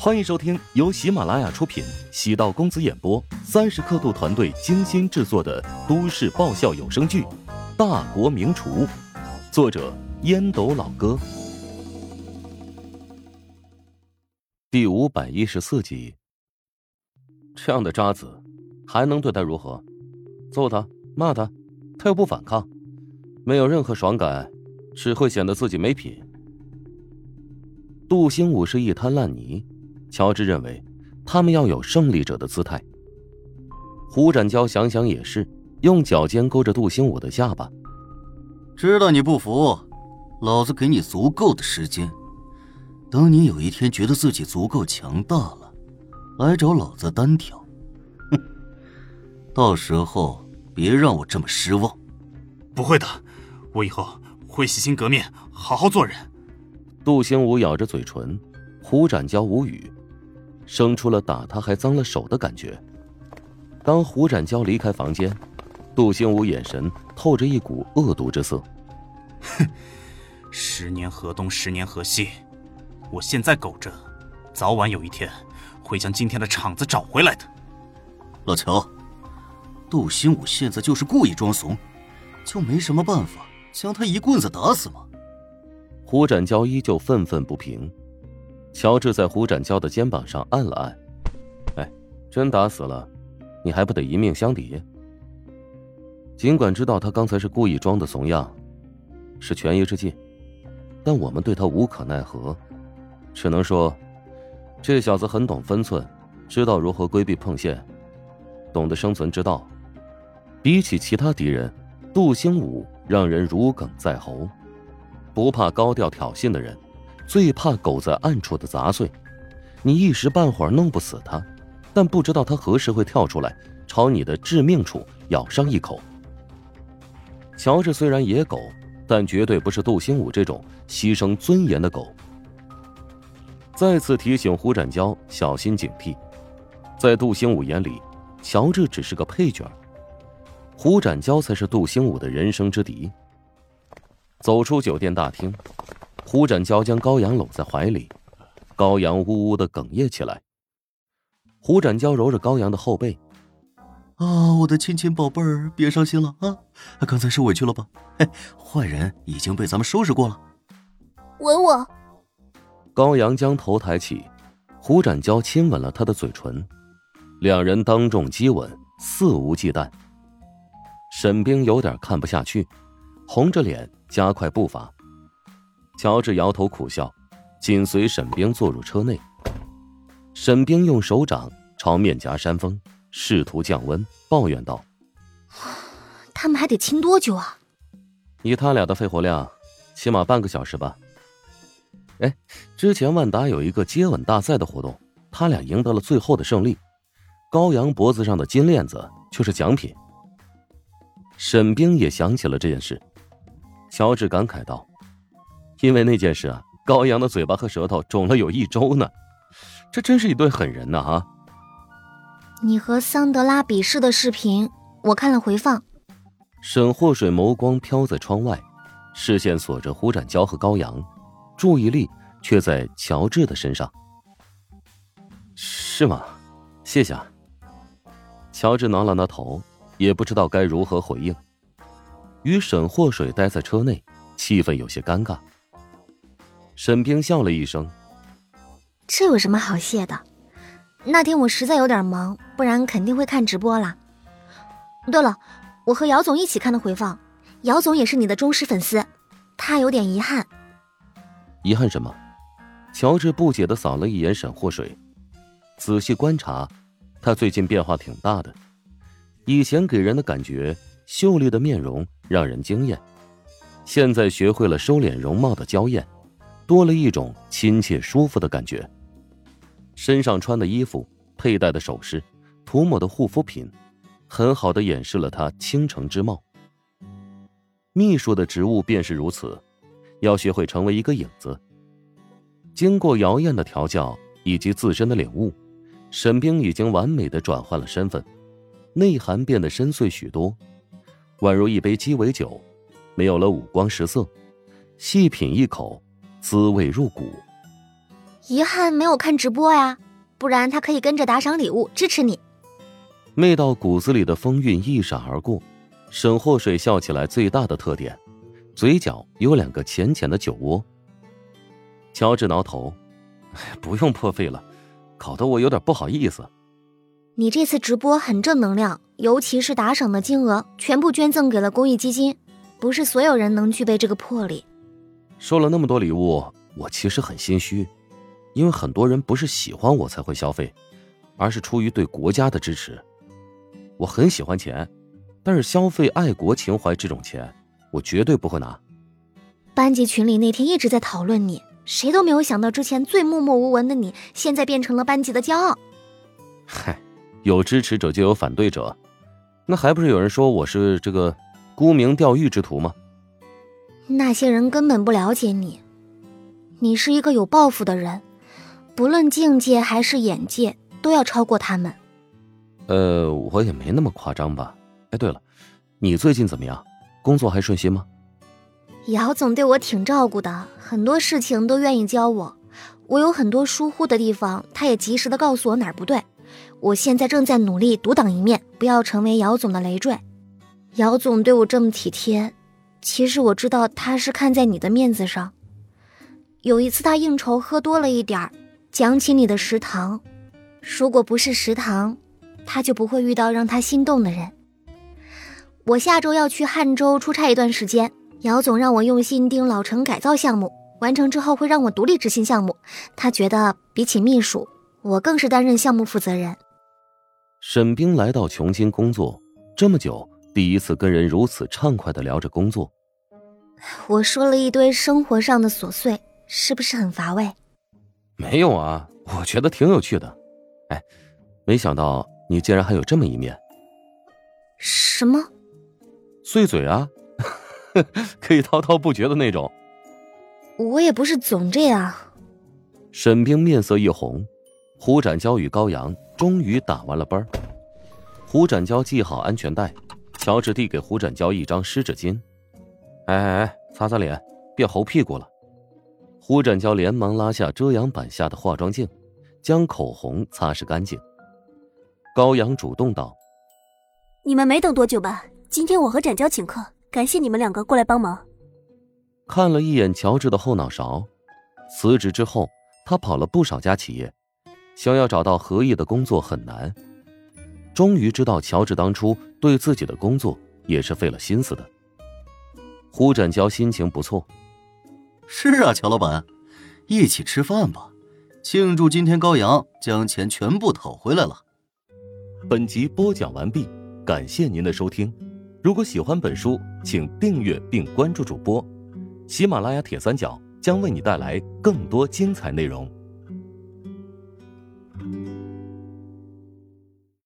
欢迎收听由喜马拉雅出品、喜道公子演播、三十刻度团队精心制作的都市爆笑有声剧《大国名厨》，作者烟斗老哥，第五百一十四集。这样的渣子，还能对他如何？揍他，骂他，他又不反抗，没有任何爽感，只会显得自己没品。杜兴武是一滩烂泥。乔治认为，他们要有胜利者的姿态。胡展娇想想也是，用脚尖勾着杜兴武的下巴。知道你不服，老子给你足够的时间。等你有一天觉得自己足够强大了，来找老子单挑。哼，到时候别让我这么失望。不会的，我以后会洗心革面，好好做人。杜兴武咬着嘴唇，胡展娇无语。生出了打他还脏了手的感觉。当胡展娇离开房间，杜兴武眼神透着一股恶毒之色。哼，十年河东，十年河西，我现在苟着，早晚有一天会将今天的场子找回来的。老乔，杜兴武现在就是故意装怂，就没什么办法将他一棍子打死吗？胡展娇依旧愤愤不平。乔治在胡展娇的肩膀上按了按，哎，真打死了，你还不得一命相抵？尽管知道他刚才是故意装的怂样，是权宜之计，但我们对他无可奈何，只能说，这小子很懂分寸，知道如何规避碰线，懂得生存之道。比起其他敌人，杜兴武让人如鲠在喉，不怕高调挑衅的人。最怕狗在暗处的杂碎，你一时半会儿弄不死他，但不知道他何时会跳出来，朝你的致命处咬上一口。乔治虽然野狗，但绝对不是杜兴武这种牺牲尊严的狗。再次提醒胡展娇小心警惕，在杜兴武眼里，乔治只是个配角，胡展娇才是杜兴武的人生之敌。走出酒店大厅。胡展娇将高阳搂在怀里，高阳呜呜的哽咽起来。胡展娇揉着高阳的后背，啊，我的亲亲宝贝儿，别伤心了啊！刚才受委屈了吧？嘿，坏人已经被咱们收拾过了。吻我。高阳将头抬起，胡展娇亲吻了他的嘴唇，两人当众激吻，肆无忌惮。沈冰有点看不下去，红着脸加快步伐。乔治摇头苦笑，紧随沈冰坐入车内。沈冰用手掌朝面颊扇风，试图降温，抱怨道：“他们还得亲多久啊？以他俩的肺活量，起码半个小时吧。”哎，之前万达有一个接吻大赛的活动，他俩赢得了最后的胜利，高阳脖子上的金链子就是奖品。沈冰也想起了这件事，乔治感慨道。因为那件事啊，高阳的嘴巴和舌头肿了有一周呢，这真是一对狠人呐！哈，你和桑德拉比试的视频，我看了回放。沈祸水眸光飘在窗外，视线锁着胡展娇和高阳，注意力却在乔治的身上。是吗？谢谢啊。乔治挠了挠头，也不知道该如何回应。与沈祸水待在车内，气氛有些尴尬。沈冰笑了一声：“这有什么好谢的？那天我实在有点忙，不然肯定会看直播啦。对了，我和姚总一起看的回放，姚总也是你的忠实粉丝，他有点遗憾。遗憾什么？”乔治不解的扫了一眼沈祸水，仔细观察，他最近变化挺大的。以前给人的感觉秀丽的面容让人惊艳，现在学会了收敛容貌的娇艳。多了一种亲切舒服的感觉。身上穿的衣服、佩戴的首饰、涂抹的护肤品，很好的掩饰了他倾城之貌。秘书的职务便是如此，要学会成为一个影子。经过姚燕的调教以及自身的领悟，沈冰已经完美的转换了身份，内涵变得深邃许多，宛如一杯鸡尾酒，没有了五光十色，细品一口。滋味入骨。遗憾没有看直播呀，不然他可以跟着打赏礼物支持你。媚到骨子里的风韵一闪而过，沈祸水笑起来最大的特点，嘴角有两个浅浅的酒窝。乔治挠头，不用破费了，搞得我有点不好意思。你这次直播很正能量，尤其是打赏的金额全部捐赠给了公益基金，不是所有人能具备这个魄力。收了那么多礼物，我其实很心虚，因为很多人不是喜欢我才会消费，而是出于对国家的支持。我很喜欢钱，但是消费爱国情怀这种钱，我绝对不会拿。班级群里那天一直在讨论你，谁都没有想到之前最默默无闻的你，现在变成了班级的骄傲。嗨。有支持者就有反对者，那还不是有人说我是这个沽名钓誉之徒吗？那些人根本不了解你，你是一个有抱负的人，不论境界还是眼界，都要超过他们。呃，我也没那么夸张吧。哎，对了，你最近怎么样？工作还顺心吗？姚总对我挺照顾的，很多事情都愿意教我。我有很多疏忽的地方，他也及时的告诉我哪儿不对。我现在正在努力独当一面，不要成为姚总的累赘。姚总对我这么体贴，其实我知道他是看在你的面子上。有一次他应酬喝多了一点儿，讲起你的食堂，如果不是食堂，他就不会遇到让他心动的人。我下周要去汉州出差一段时间，姚总让我用心盯老城改造项目，完成之后会让我独立执行项目。他觉得比起秘书，我更是担任项目负责人。沈冰来到琼京工作这么久，第一次跟人如此畅快的聊着工作。我说了一堆生活上的琐碎，是不是很乏味？没有啊，我觉得挺有趣的。哎，没想到你竟然还有这么一面。什么？碎嘴啊，可以滔滔不绝的那种。我也不是总这样。沈冰面色一红。胡展娇与高阳终于打完了班胡展娇系好安全带，乔治递给胡展娇一张湿纸巾：“哎哎哎，擦擦脸，别猴屁股了。”胡展娇连忙拉下遮阳板下的化妆镜，将口红擦拭干净。高阳主动道：“你们没等多久吧？今天我和展娇请客，感谢你们两个过来帮忙。”看了一眼乔治的后脑勺，辞职之后，他跑了不少家企业。想要找到合意的工作很难，终于知道乔治当初对自己的工作也是费了心思的。胡展娇心情不错，是啊，乔老板，一起吃饭吧，庆祝今天高阳将钱全部讨回来了。本集播讲完毕，感谢您的收听。如果喜欢本书，请订阅并关注主播，喜马拉雅铁三角将为你带来更多精彩内容。